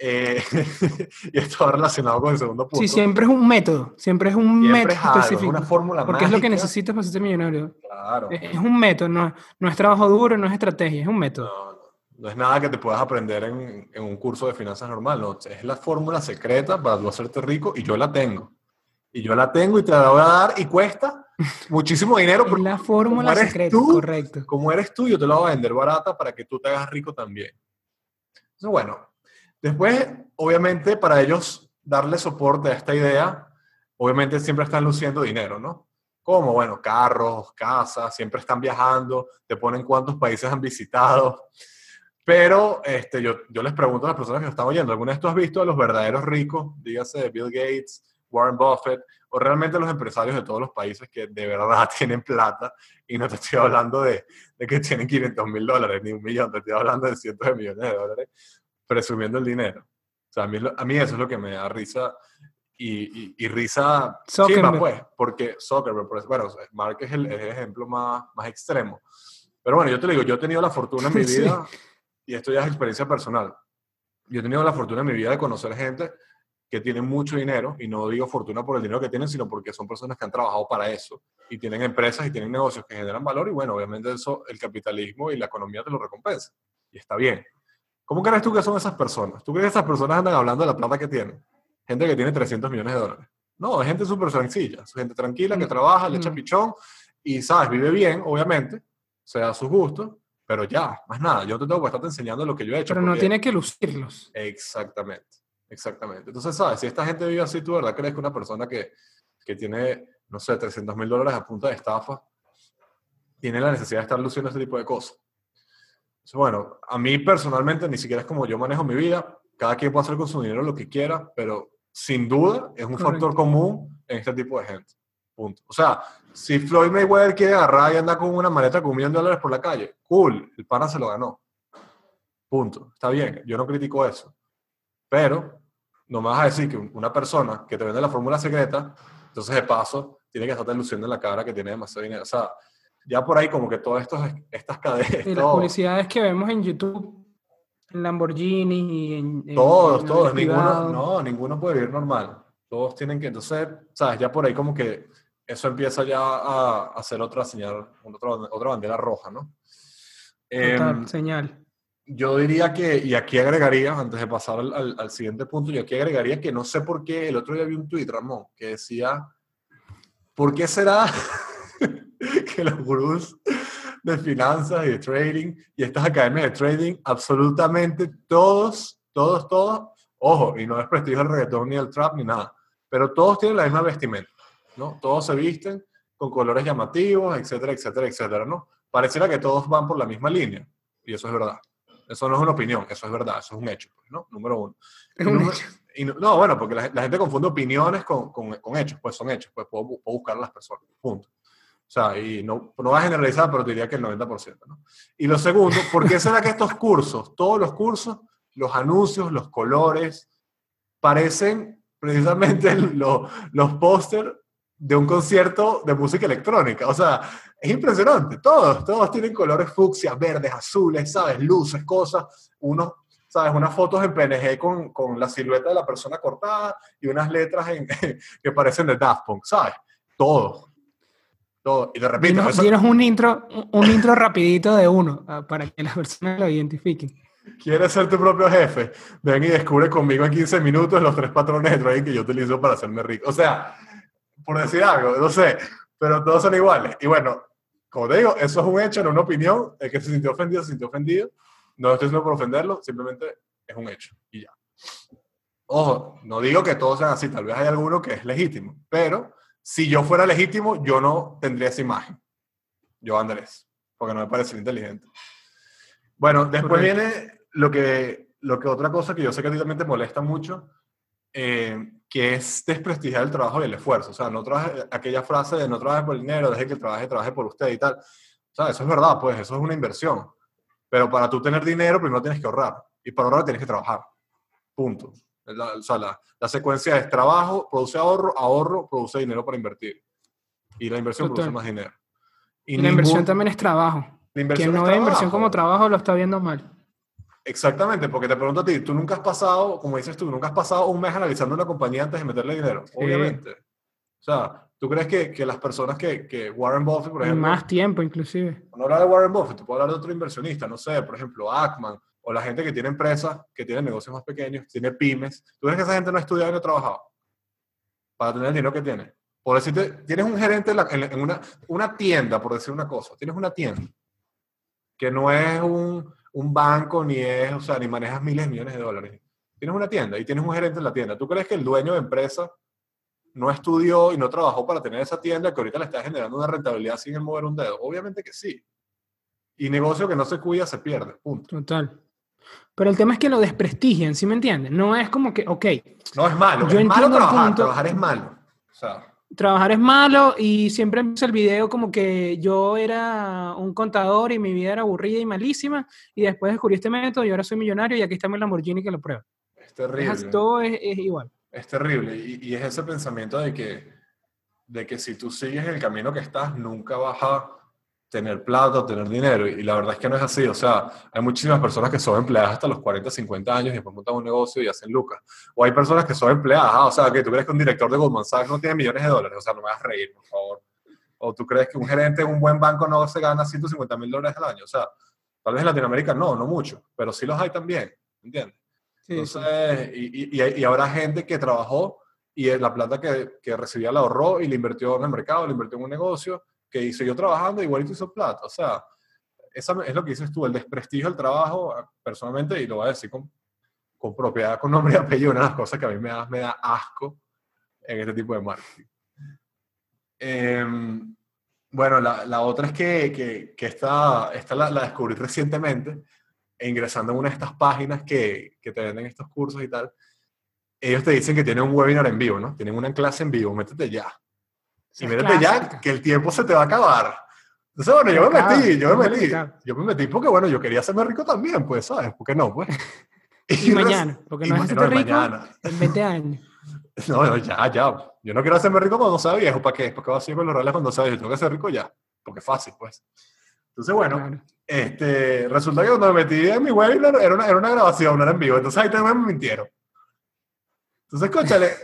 Speaker 2: Eh, y esto va relacionado con el segundo punto.
Speaker 1: Sí, siempre es un método, siempre es un método específico.
Speaker 2: Es una fórmula
Speaker 1: Porque es lo que necesitas para ser millonario. Claro. Es, un método, no, no, es trabajo duro, no es estrategia, es un método.
Speaker 2: No, no, no es nada que te puedas aprender en, en un curso de finanzas normal, no, es la fórmula secreta para tú hacerte rico y yo la tengo. Y yo la tengo y te la voy a dar y cuesta muchísimo dinero.
Speaker 1: Es la fórmula secreta, correcto.
Speaker 2: Como eres tú, yo te la voy a vender barata para que tú te hagas rico también. Entonces, bueno, después, obviamente, para ellos darle soporte a esta idea, obviamente siempre están luciendo dinero, ¿no? Como, bueno, carros, casas, siempre están viajando, te ponen cuántos países han visitado. Pero este, yo, yo les pregunto a las personas que nos están oyendo, ¿alguna vez tú has visto a los verdaderos ricos, dígase Bill Gates, Warren Buffett, o realmente los empresarios de todos los países que de verdad tienen plata, y no te estoy hablando de, de que tienen 500 mil dólares ni un millón, te estoy hablando de cientos de millones de dólares, presumiendo el dinero. O sea, a mí, a mí eso es lo que me da risa y, y, risa chima, pues, porque Zuckerberg, bueno, Mark es el, el, ejemplo más, más extremo. Pero bueno, yo te digo, yo he tenido la fortuna en mi vida, y esto ya es experiencia personal, yo he tenido la fortuna en mi vida de conocer gente que tienen mucho dinero, y no digo fortuna por el dinero que tienen, sino porque son personas que han trabajado para eso, y tienen empresas y tienen negocios que generan valor, y bueno, obviamente eso, el capitalismo y la economía te lo recompensa, y está bien. ¿Cómo crees tú que son esas personas? ¿Tú crees que esas personas andan hablando de la plata que tienen? Gente que tiene 300 millones de dólares. No, es gente súper sencilla, es gente tranquila que mm. trabaja, le echa mm. pichón, y, ¿sabes? Vive bien, obviamente, se da sus gustos, pero ya, más nada, yo te tengo que estar enseñando lo que yo he hecho.
Speaker 1: Pero no tiene que lucirlos.
Speaker 2: Exactamente. Exactamente. Entonces, ¿sabes? Si esta gente vive así, ¿tú verdad crees que una persona que, que tiene, no sé, 300 mil dólares a punta de estafa, tiene la necesidad de estar luciendo este tipo de cosas? Entonces, bueno, a mí personalmente ni siquiera es como yo manejo mi vida. Cada quien puede hacer con su dinero lo que quiera, pero sin duda es un factor común en este tipo de gente. Punto. O sea, si Floyd Mayweather quiere agarrar y anda con una maleta con un millón de dólares por la calle, cool, el pana se lo ganó. Punto. Está bien, yo no critico eso. Pero no me vas a decir que una persona que te vende la fórmula secreta, entonces de paso, tiene que estar luciendo en la cara que tiene demasiado dinero. O sea, ya por ahí como que todas estas cadenas...
Speaker 1: Y las publicidades que vemos en YouTube, en Lamborghini y en...
Speaker 2: Todos, todos. Ninguno, no, ninguno puede vivir normal. Todos tienen que... Entonces, ¿sabes? Ya por ahí como que eso empieza ya a, hacer otra señal, otra, otra bandera roja, ¿no?
Speaker 1: Total, eh, señal
Speaker 2: yo diría que, y aquí agregaría, antes de pasar al, al, siguiente punto, yo aquí agregaría que no sé por qué, el otro día vi un tweet, Ramón, que decía, ¿por qué será que los gurús de finanzas y de trading y estas academias de trading, absolutamente todos, todos, todos, ojo, y no es prestigio el reggaetón ni el trap ni nada, pero todos tienen la misma vestimenta, ¿no? Todos se visten con colores llamativos, etcétera, etcétera, etcétera, ¿no? Pareciera que todos van por la misma línea, y eso es verdad. Eso no es una opinión, eso es verdad, eso es un hecho, pues, ¿no? Número uno.
Speaker 1: Es un hecho.
Speaker 2: Y no, bueno, porque la, gente confunde opiniones con, con, con, hechos, pues son hechos, pues puedo, puedo, buscar a las personas, punto. O sea, y no, no va a generalizar, pero te diría que el 90%, ¿no? Y lo segundo, ¿por qué será que estos cursos, todos los cursos, los anuncios, los colores, parecen precisamente los, los póster de un concierto de música electrónica. O sea, es impresionante. Todos, todos tienen colores fucsia, verdes, azules, ¿sabes? Luces, cosas. Unos, ¿sabes? Unas fotos en PNG con, con la silueta de la persona cortada y unas letras en, que parecen de Daft Punk, ¿sabes? Todo. Todo. Y de repente...
Speaker 1: Dinos, un intro, un intro rapidito de uno, ah, para que las personas lo identifiquen.
Speaker 2: ¿Quieres ser tu propio jefe? Ven y descubre conmigo en 15 minutos los tres patrones de trading que yo utilizo para hacerme rico. O sea, por decir algo, no sé, pero todos son iguales. Y bueno, como te digo, eso es un hecho, no una opinión. El que se sintió ofendido, se sintió ofendido. No estoy diciendo por ofenderlo, simplemente es un hecho y ya. Ojo, no digo que todos sean así, tal vez hay alguno que es legítimo, pero si yo fuera legítimo, yo no tendría esa imagen. Yo Andrés, porque no me parece inteligente. Bueno, después viene lo que, lo que otra cosa que yo sé que a ti también te molesta mucho, eh, que es desprestigiar el trabajo y el esfuerzo. O sea, no trabaje, aquella frase de no trabaje por el dinero, deje que el trabaje, trabaje por usted y tal. O sea, eso es verdad, pues eso es una inversión. Pero para tú tener dinero, primero tienes que ahorrar. Y para ahorrar tienes que trabajar. Punto. o sea, la, la, secuencia es trabajo, produce ahorro, ahorro, produce dinero para invertir. Y la inversión produce más dinero.
Speaker 1: Y, la inversión también es trabajo. Quien no ve inversión como trabajo lo está viendo mal.
Speaker 2: Exactamente, porque te pregunto a ti, tú nunca has pasado, como dices tú, nunca has pasado un mes analizando una compañía antes de meterle dinero, obviamente. O sea, ¿tú crees que, que las personas que, que, Warren Buffett, por ejemplo...
Speaker 1: Más tiempo, inclusive.
Speaker 2: No hablar de Warren Buffett, tú puedes hablar de otro inversionista, no sé, por ejemplo, Ackman, o la gente que tiene empresas, que tiene negocios más pequeños, tiene pymes. ¿Tú crees que esa gente no ha estudiado no ha trabajado? Para tener el dinero que tiene. Por decirte, tienes un gerente en, en una, una tienda, por decir una cosa, tienes una tienda que no es un un banco ni es, o sea, ni manejas miles de millones de dólares. Tienes una tienda y tienes un gerente en la tienda. ¿Tú crees que el dueño de empresa no estudió y no trabajó para tener esa tienda que ahorita le está generando una rentabilidad sin el mover un dedo? Obviamente que sí. Y negocio que no se cuida se pierde. Punto.
Speaker 1: Total. Pero el tema es que lo desprestigian, ¿sí me entiendes? No es como que, ok.
Speaker 2: No es malo. Yo es malo trabajar. Trabajar es malo. O sea
Speaker 1: trabajar es malo y siempre empieza el video como que yo era un contador y mi vida era aburrida y malísima y después descubrí este método y ahora soy millonario y aquí está mi Lamborghini que lo prueba.
Speaker 2: Es terrible.
Speaker 1: todo es, igual.
Speaker 2: Es terrible y, y, es ese pensamiento de que, de que si tú sigues el camino que estás, nunca vas a tener plata tener dinero. Y la verdad es que no es así. O sea, hay muchísimas personas que son empleadas hasta los 40, 50 años y después montan un negocio y hacen lucas. O hay personas que son empleadas. Ah, o sea, que tú crees que un director de Goldman Sachs no tiene millones de dólares. O sea, no me vas a reír, por favor. O tú crees que un gerente de un buen banco no se gana 150 mil dólares al año. O sea, tal vez en Latinoamérica no, no mucho. Pero sí los hay también. ¿Entiendes? Entonces, Y, y, y, habrá gente que trabajó y la plata que, que recibía la ahorró y la invirtió en el mercado, la invirtió en un negocio que siguió trabajando, igualito hizo plata. O sea, esa es lo que dices tú, el desprestigio del trabajo, personalmente, y lo voy a decir con, con propiedad, con nombre y apellido, una de las cosas que a mí me da, me da asco en este tipo de marketing. Em, bueno, la, la, otra es que, que, que esta, esta la, la, descubrí recientemente, ingresando en una de estas páginas que, que te venden estos cursos y tal. Ellos te dicen que tienen un webinar en vivo, ¿no? Tienen una clase en vivo, métete ya. Y mírate ya que el tiempo se te va a acabar. Entonces, bueno, yo me metí, yo me metí. Yo me metí porque, bueno, yo quería hacerme rico también, pues, ¿sabes? ¿Por qué no? Pues.
Speaker 1: Y, mañana, porque no es rico mañana. en 20 años.
Speaker 2: No, no, ya, ya. Yo no quiero hacerme rico cuando sea viejo. ¿Para qué? Porque va a seguir con los reales cuando sea viejo. Yo tengo que ser rico ya. Porque es fácil, pues. Entonces, bueno, este, resulta que cuando me metí en mi webinar era una, era una grabación, no era en vivo. Entonces ahí también me mintieron. Entonces, escúchale,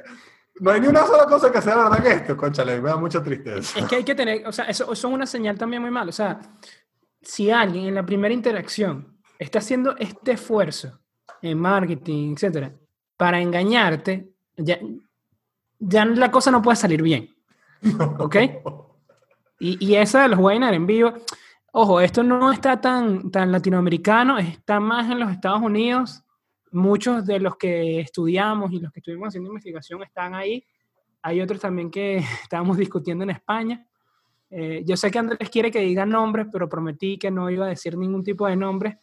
Speaker 2: no hay ni una sola cosa que sea verdad que esto, conchale, me da mucha tristeza.
Speaker 1: Es que hay que tener, o sea, eso, eso es una señal también muy mala. O sea, si alguien en la primera interacción está haciendo este esfuerzo en marketing, etcétera, para engañarte, ya, ya la cosa no puede salir bien. ¿Ok? Y, y esa de los webinars en vivo, ojo, esto no está tan, tan latinoamericano, está más en los Estados Unidos muchos de los que estudiamos y los que estuvimos haciendo investigación están ahí. Hay otros también que estábamos discutiendo en España. Eh, yo sé que Andrés quiere que diga nombres, pero prometí que no iba a decir ningún tipo de nombre.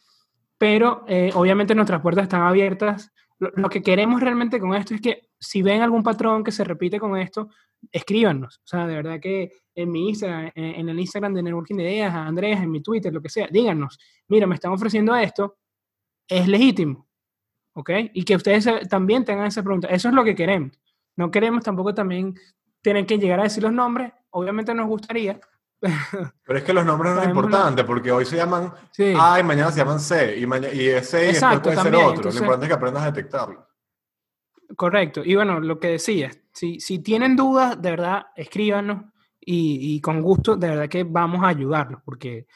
Speaker 1: Pero eh, obviamente nuestras puertas están abiertas. Lo, que queremos realmente con esto es que si ven algún patrón que se repite con esto, escríbanos. O sea, de verdad que en mi Instagram, en, el Instagram de Networking de Ideas, a Andrés, en mi Twitter, lo que sea, díganos, mira, me están ofreciendo esto, es legítimo ¿ok? Y que ustedes también tengan esa pregunta. Eso es lo que queremos. No queremos tampoco también tener que llegar a decir los nombres. Obviamente nos gustaría.
Speaker 2: Pero es que los nombres no es importante, porque hoy se llaman A y mañana se llaman C, y, y ese y después puede ser otro. lo importante es que aprendas a detectarlo.
Speaker 1: Correcto. Y bueno, lo que decías, si, si tienen dudas, de verdad, escríbanos y, y, con gusto, de verdad que vamos a ayudarlos, porque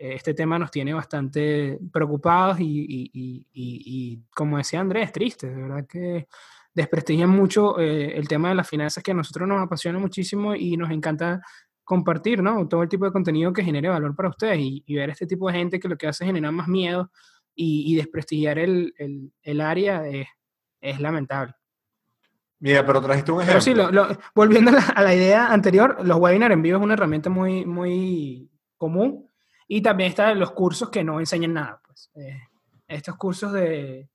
Speaker 1: este tema nos tiene bastante preocupados y, como decía Andrés, triste, de verdad que desprestigian mucho eh, el tema de las finanzas que a nosotros nos apasiona muchísimo y nos encanta compartir, ¿no? Todo el tipo de contenido que genere valor para ustedes y, ver este tipo de gente que lo que hace es generar más miedo y, desprestigiar el, área es, lamentable.
Speaker 2: Mira, pero trajiste un ejemplo.
Speaker 1: Pero sí, volviendo a la, idea anterior, los webinars en vivo es una herramienta muy, muy común y también están los cursos que no enseñan nada. Pues. Eh, estos cursos de...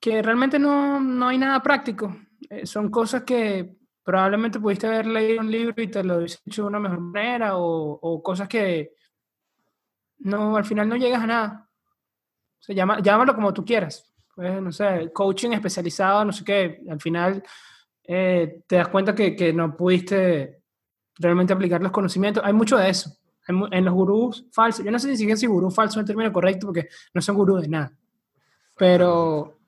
Speaker 1: que realmente no, no hay nada práctico. Eh, son cosas que probablemente pudiste haber leído un libro y te lo hubiese hecho de una mejor manera o, cosas que no, al final no llegas a nada. Llama, llámalo como tú quieras. Pues, no sé, coaching especializado, no sé qué. Al final eh, te das cuenta que, que no pudiste realmente aplicar los conocimientos. Hay mucho de eso en, los gurús falsos, yo no sé si gurú falso es el término correcto porque no son gurús de nada, pero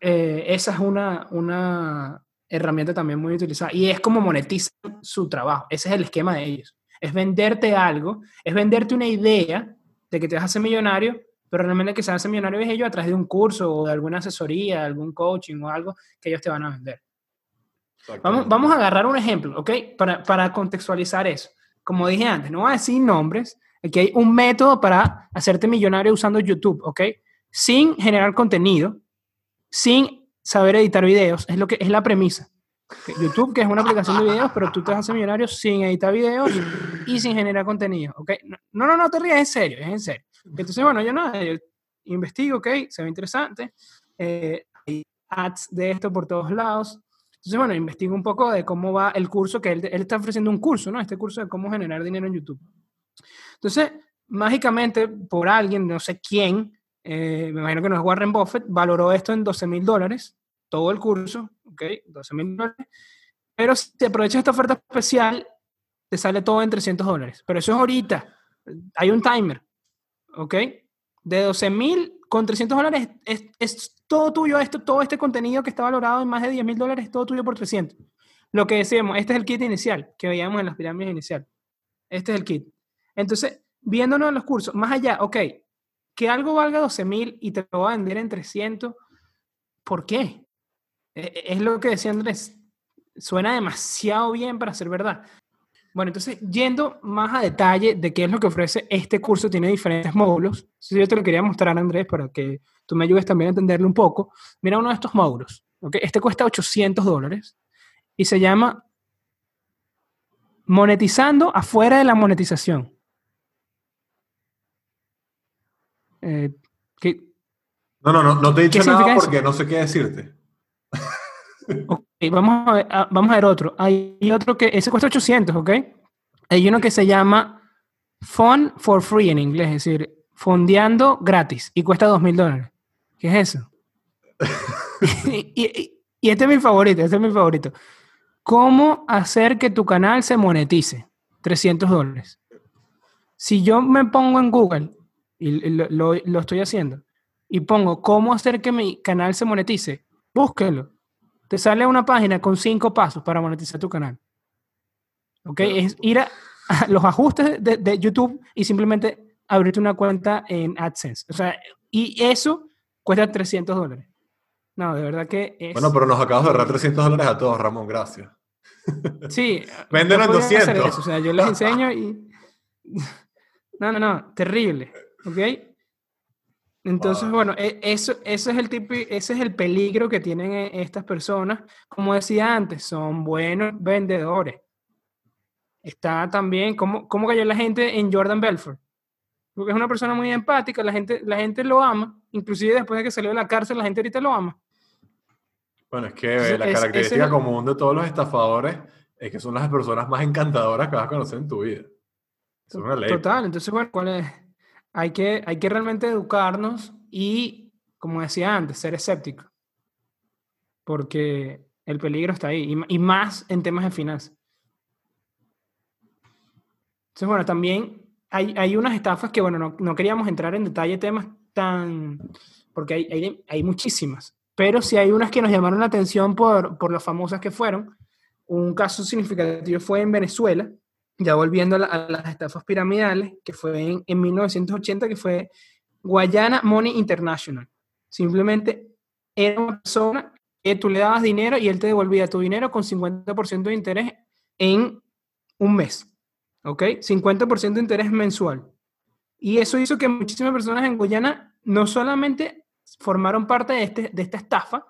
Speaker 1: eh, esa es una, una herramienta también muy utilizada y es como monetizan su trabajo, ese es el esquema de ellos, es venderte algo, es venderte una idea de que te vas a hacer millonario, pero realmente que se hace millonario es ellos a través de un curso o de alguna asesoría, algún coaching o algo que ellos te van a vender. Vamos, vamos a agarrar un ejemplo, ¿ok? Para, para contextualizar eso como dije antes, no voy a decir nombres, aquí hay un método para hacerte millonario usando YouTube, ¿ok? Sin generar contenido, sin saber editar videos, es lo que es la premisa. YouTube, que es una aplicación de videos, pero tú te haces millonario sin editar videos y sin generar contenido, ¿ok? No, no, no te rías, es en serio, es en serio. Entonces, bueno, yo no, yo investigo, ¿ok? Se ve interesante. Eh, hay ads de esto por todos lados. Entonces, bueno, investigo un poco de cómo va el curso, que él, está ofreciendo un curso, ¿no? Este curso de cómo generar dinero en YouTube. Entonces, mágicamente, por alguien, no sé quién, eh, me imagino que no es Warren Buffett, valoró esto en 12 mil dólares, todo el curso, ¿ok? 12 mil dólares. Pero si aprovechas esta oferta especial, te sale todo en 300 dólares. Pero eso es ahorita. Hay un timer, ¿ok? De 12 mil con 300 dólares es, todo tuyo, esto, todo este contenido que está valorado en más de 10 mil dólares, es todo tuyo por 300. Lo que decíamos, este es el kit inicial que veíamos en las pirámides inicial. Este es el kit. Entonces, viéndonos en los cursos, más allá, ok, que algo valga 12 mil y te lo va a vender en 300, ¿por qué? E, e, es lo que decía Andrés, suena demasiado bien para ser verdad. Bueno, entonces, yendo más a detalle de qué es lo que ofrece este curso, tiene diferentes módulos. Si yo te lo quería mostrar, Andrés, para que tú me ayudes también a entenderlo un poco. Mira uno de estos módulos. ¿okay? Este cuesta 800 dólares y se llama Monetizando afuera de la monetización.
Speaker 2: Eh, no, no, no, no te he dicho nada porque no sé qué decirte.
Speaker 1: Vamos a, ver, ah, vamos a ver otro. Hay otro que, ese cuesta 800, ¿ok? Hay uno que se llama Fund for Free en inglés, es decir, fondeando gratis y cuesta 2 mil dólares. ¿Qué es eso? y, este es mi favorito, este es mi favorito. ¿Cómo hacer que tu canal se monetice? 300 dólares. Si yo me pongo en Google, y lo, lo estoy haciendo, y pongo cómo hacer que mi canal se monetice, búsquelo te sale una página con cinco pasos para monetizar tu canal. ¿Ok? Es ir a, los ajustes de, YouTube y simplemente abrirte una cuenta en AdSense. O sea, y eso cuesta 300 dólares. No, de verdad que es...
Speaker 2: Bueno, pero nos acabas de ahorrar 300 dólares a todos, Ramón, gracias.
Speaker 1: Sí.
Speaker 2: Véndenos 200.
Speaker 1: O sea, yo les enseño y... No, no, no, terrible. ¿Ok? Entonces, bueno, e, eso, eso es el tipo, ese es el peligro que tienen e, estas personas. Como decía antes, son buenos vendedores. Está también, ¿cómo, cómo cayó la gente en Jordan Belfort? Porque es una persona muy empática, la gente, la gente lo ama, inclusive después de que salió de la cárcel, la gente ahorita lo ama.
Speaker 2: Bueno, es que la característica común de todos los estafadores es que son las personas más encantadoras que vas a conocer en tu vida.
Speaker 1: Es una ley. Total, entonces, bueno, ¿cuál es? Hay que, hay que realmente educarnos y, como decía antes, ser escéptico. Porque el peligro está ahí, y, más en temas de finanzas. Entonces, bueno, también hay, hay unas estafas que, bueno, no, no, queríamos entrar en detalle temas tan... porque hay, hay, hay, muchísimas, pero sí hay unas que nos llamaron la atención por, por lo famosas que fueron. Un caso significativo fue en Venezuela, ya volviendo a, las estafas piramidales, que fue en, en 1980, que fue Guayana Money International. Simplemente era una persona que tú le dabas dinero y él te devolvía tu dinero con 50% de interés en un mes. ¿Ok? 50% de interés mensual. Y eso hizo que muchísimas personas en Guyana no solamente formaron parte de, este, de esta estafa,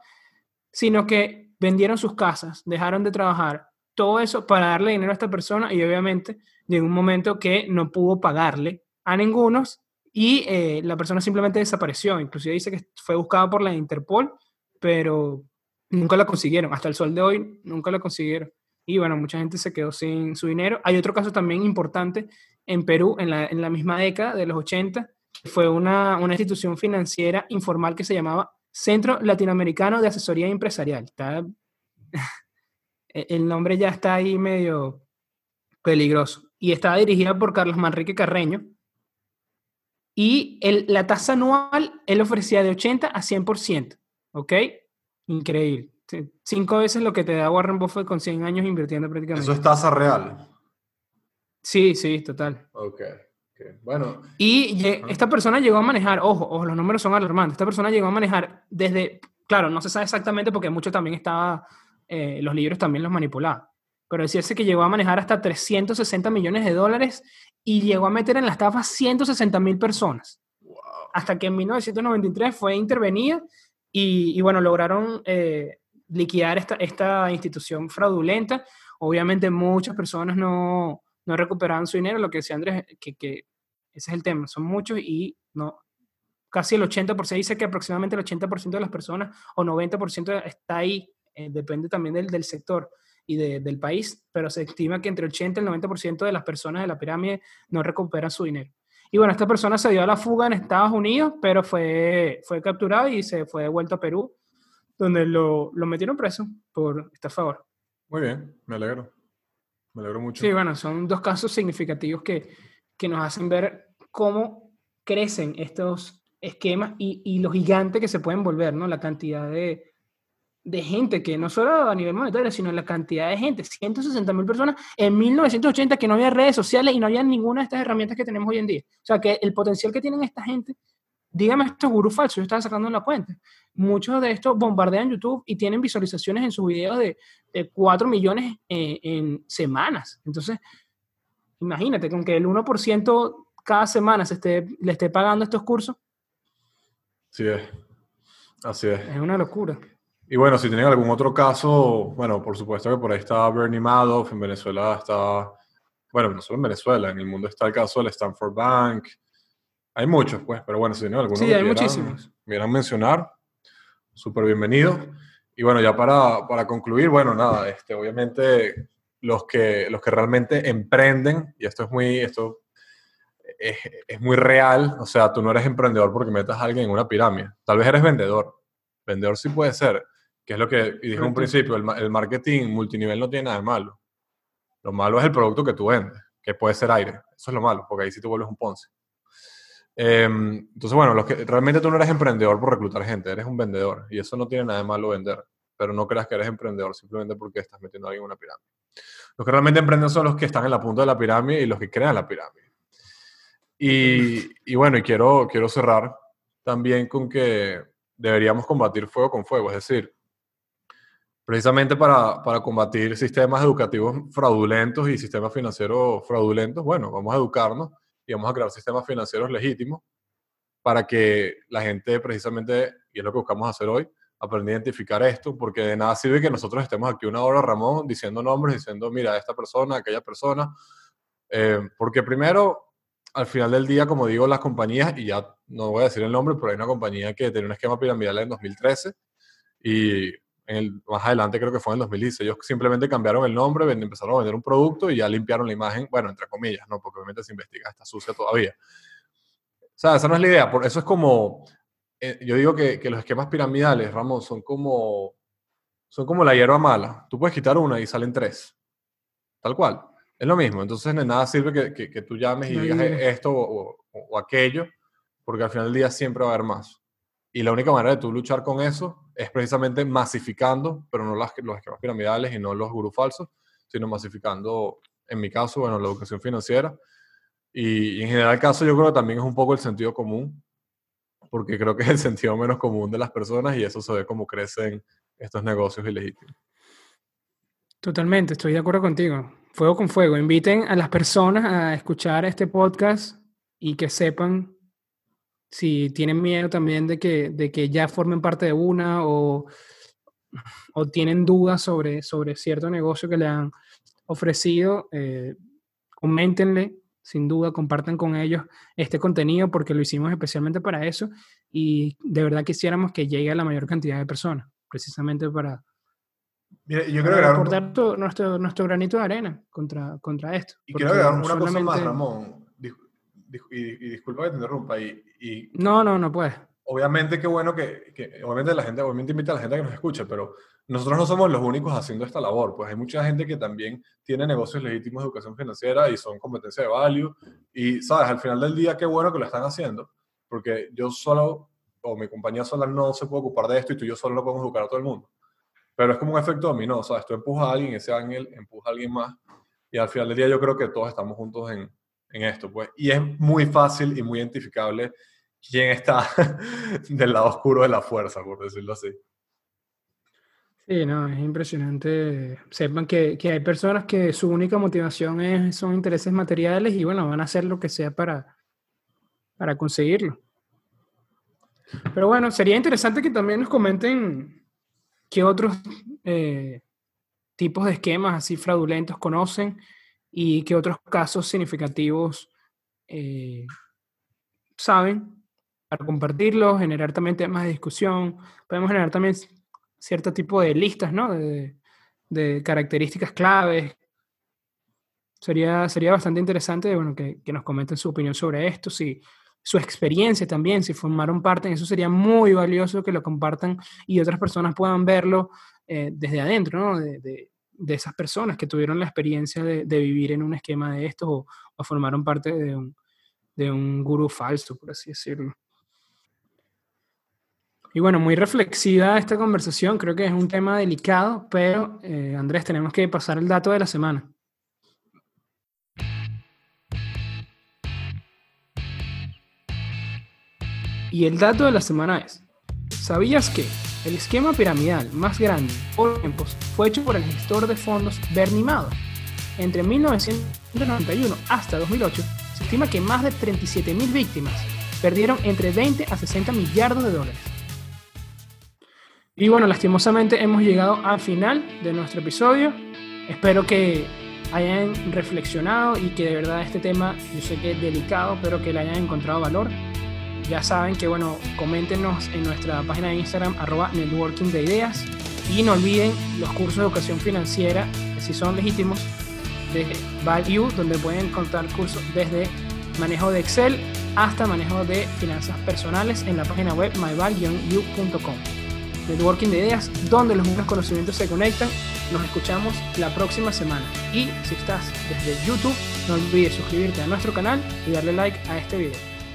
Speaker 1: sino que vendieron sus casas, dejaron de trabajar, todo eso para darle dinero a esta persona y obviamente llegó un momento que no pudo pagarle a ningunos y eh, la persona simplemente desapareció. Inclusive dice que fue buscada por la Interpol, pero nunca la consiguieron. Hasta el sol de hoy nunca la consiguieron. Y bueno, mucha gente se quedó sin su dinero. Hay otro caso también importante en Perú, en la, en la misma década de los 80, fue una, una, institución financiera informal que se llamaba Centro Latinoamericano de Asesoría Empresarial. Está, el nombre ya está ahí medio peligroso. Y estaba dirigida por Carlos Manrique Carreño, y el, la tasa anual él ofrecía de 80 a 100%. ¿Ok? Increíble. Cinco veces lo que te da Warren Buffett con 100 años invirtiendo prácticamente.
Speaker 2: Eso es tasa real.
Speaker 1: Sí, sí, total.
Speaker 2: Ok. Bueno.
Speaker 1: Y esta persona llegó a manejar, ojo, ojo, los números son alarmantes. Esta persona llegó a manejar desde, claro, no se sabe exactamente porque mucho también estaba, eh, los libros también los manipulaban pero decirse que llegó a manejar hasta 360 millones de dólares y llegó a meter en la estafa 160 mil personas. Hasta que en 1993 fue intervenida y, bueno, lograron eh, liquidar esta, esta institución fraudulenta. Obviamente muchas personas no, no recuperaron su dinero, lo que decía Andrés, que, que ese es el tema, son muchos y no, casi el 80%, dice que aproximadamente el 80% de las personas o 90% está ahí, eh, depende también del, del sector y del país, pero se estima que entre 80 y el 90% de las personas de la pirámide no recuperan su dinero. Y bueno, esta persona se dio a la fuga en Estados Unidos, pero fue, fue capturado y se fue devuelto a Perú, donde lo, lo metieron preso por a favor.
Speaker 2: Muy bien, me alegro. Me alegro mucho.
Speaker 1: Sí, bueno, son dos casos significativos que, que nos hacen ver cómo crecen estos esquemas y, y lo gigante que se pueden volver, ¿no? La cantidad de, de gente que no solo a nivel monetario, sino la cantidad de gente, 160 mil personas en 1980 que no había redes sociales y no había ninguna de estas herramientas que tenemos hoy en día. O sea, que el potencial que tienen esta gente, dígame estos gurús falsos, yo estaba sacando en la cuenta. Muchos de estos bombardean YouTube y tienen visualizaciones en sus videos de, de 4 millones eh, en semanas. Entonces, imagínate, con que el 1% cada semana se esté, le esté pagando estos cursos.
Speaker 2: Sí es. Así es.
Speaker 1: Es una locura.
Speaker 2: Y bueno, si tienen algún otro caso, bueno, por supuesto que por ahí está Bernie Madoff, en Venezuela está, bueno, no solo en Venezuela, en el mundo está el caso del Stanford Bank. Hay muchos, pues, pero bueno, si tienen alguno
Speaker 1: sí, hay muchísimos.
Speaker 2: quieran mencionar, súper bienvenido. Y bueno, ya para, para, concluir, bueno, nada, este, obviamente los que, los que realmente emprenden, y esto es muy, esto es, es muy real, o sea, tú no eres emprendedor porque metas a alguien en una pirámide, tal vez eres vendedor. Vendedor sí puede ser, que es lo que dije en un principio, el, marketing multinivel no tiene nada de malo. Lo malo es el producto que tú vendes, que puede ser aire. Eso es lo malo, porque ahí sí te vuelves un Ponce. Em, entonces, bueno, los que, realmente tú no eres emprendedor por reclutar gente, eres un vendedor. Y eso no tiene nada de malo vender. Pero no creas que eres emprendedor simplemente porque estás metiendo a alguien en una pirámide. Los que realmente emprenden son los que están en la punta de la pirámide y los que crean la pirámide. Y, y bueno, y quiero, quiero cerrar también con que deberíamos combatir fuego con fuego. Es decir, precisamente para, para, combatir sistemas educativos fraudulentos y sistemas financieros fraudulentos, bueno, vamos a educarnos y vamos a crear sistemas financieros legítimos para que la gente precisamente, y es lo que buscamos hacer hoy, aprenda a identificar esto, porque de nada sirve que nosotros estemos aquí una hora, Ramón, diciendo nombres, diciendo, mira, esta persona, aquella persona, eh, porque primero, al final del día, como digo, las compañías, y ya no voy a decir el nombre, pero hay una compañía que tenía un esquema piramidal en 2013 y el, más adelante creo que fue en el 2016, ellos simplemente cambiaron el nombre, empezaron a vender un producto y ya limpiaron la imagen, bueno, entre comillas, ¿no? Porque obviamente se investiga, está sucia todavía. O sea, esa no es la idea, por eso es como, eh, yo digo que, que, los esquemas piramidales, Ramón, son como, son como la hierba mala. Tú puedes quitar una y salen tres, tal cual. Es lo mismo, entonces de nada sirve que, que, que tú llames y digas esto o, o aquello, porque al final del día siempre va a haber más. Y la única manera de tú luchar con eso es precisamente masificando, pero no las, los esquemas piramidales y no los gurús falsos, sino masificando en mi caso, bueno, la educación financiera. Y, en general caso yo creo que también es un poco el sentido común, porque creo que es el sentido menos común de las personas y eso se ve como crecen estos negocios ilegítimos.
Speaker 1: Totalmente, estoy de acuerdo contigo. Fuego con fuego. Inviten a las personas a escuchar este podcast y que sepan si tienen miedo también de que, de que ya formen parte de una o, o tienen dudas sobre, sobre cierto negocio que le han ofrecido, eh, coméntenle, sin duda, compartan con ellos este contenido porque lo hicimos especialmente para eso y de verdad quisiéramos que llegue a la mayor cantidad de personas, precisamente para,
Speaker 2: yo creo
Speaker 1: aportar nuestro, nuestro granito de arena contra, contra esto.
Speaker 2: Y quiero agregar una cosa más, Ramón, y, disculpa que te interrumpa. Y,
Speaker 1: no, no, no puedes.
Speaker 2: Obviamente, qué bueno que, que, obviamente la gente, obviamente invita a la gente a que nos escuche, pero nosotros no somos los únicos haciendo esta labor, pues hay mucha gente que también tiene negocios legítimos de educación financiera y son competencia de value. Y, sabes, al final del día, qué bueno que lo están haciendo, porque yo solo, o mi compañía sola no se puede ocupar de esto y tú y yo solo no podemos educar a todo el mundo. Pero es como un efecto dominó, ¿sabes? Tú empujas a alguien, ese ángel empuja a alguien más, y al final del día yo creo que todos estamos juntos en, en esto, pues. Y es muy fácil y muy identificable quién está del lado oscuro de la fuerza, por decirlo así.
Speaker 1: Sí, no, es impresionante. Sepan que, que, hay personas que su única motivación es, son intereses materiales y bueno, van a hacer lo que sea para, para conseguirlo. Pero bueno, sería interesante que también nos comenten qué otros eh, tipos de esquemas así fraudulentos conocen y qué otros casos significativos eh, saben para compartirlos, generar también temas de discusión. Podemos generar también cierto tipo de listas, ¿no? De, características claves. Sería, sería bastante interesante bueno, que, que, nos comenten su opinión sobre esto, si su experiencia también, si formaron parte, eso sería muy valioso que lo compartan y otras personas puedan verlo eh, desde adentro, ¿no? Esas personas que tuvieron la experiencia de, vivir en un esquema de estos o, o formaron parte de un, de un gurú falso, por así decirlo. Y bueno, muy reflexiva esta conversación, creo que es un tema delicado, pero eh, Andrés, tenemos que pasar el dato de la semana. Y el dato de la semana es, ¿sabías que el esquema piramidal más grande por tiempos fue hecho por el gestor de fondos Bernie Madoff? Entre 1991 hasta 2008, se estima que más de 37.000 víctimas perdieron entre 20 a 60 millardos de dólares. Y bueno, lastimosamente hemos llegado al final de nuestro episodio. Espero que hayan reflexionado y que de verdad este tema, yo sé que es delicado, pero que le hayan encontrado valor. Ya saben que, bueno, coméntenos en nuestra página de Instagram, arroba networking de ideas. Y no olviden los cursos de educación financiera, si son legítimos, de Value, donde pueden encontrar cursos desde manejo de Excel hasta manejo de finanzas personales en la página web myval-u.com. Networking de Ideas, donde los mismos conocimientos se conectan. Nos escuchamos la próxima semana. Y si estás desde YouTube, no olvides suscribirte a nuestro canal y darle like a este video.